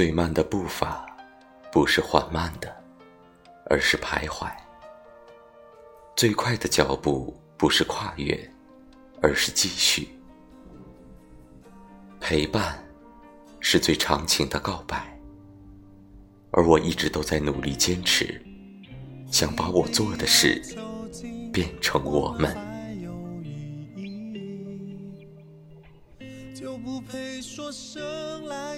最慢的步伐不是缓慢的而是徘徊。最快的脚步不是跨越而是继续。陪伴是最长情的告白而我一直都在努力坚持想把我做的事变成我们。就不配说声来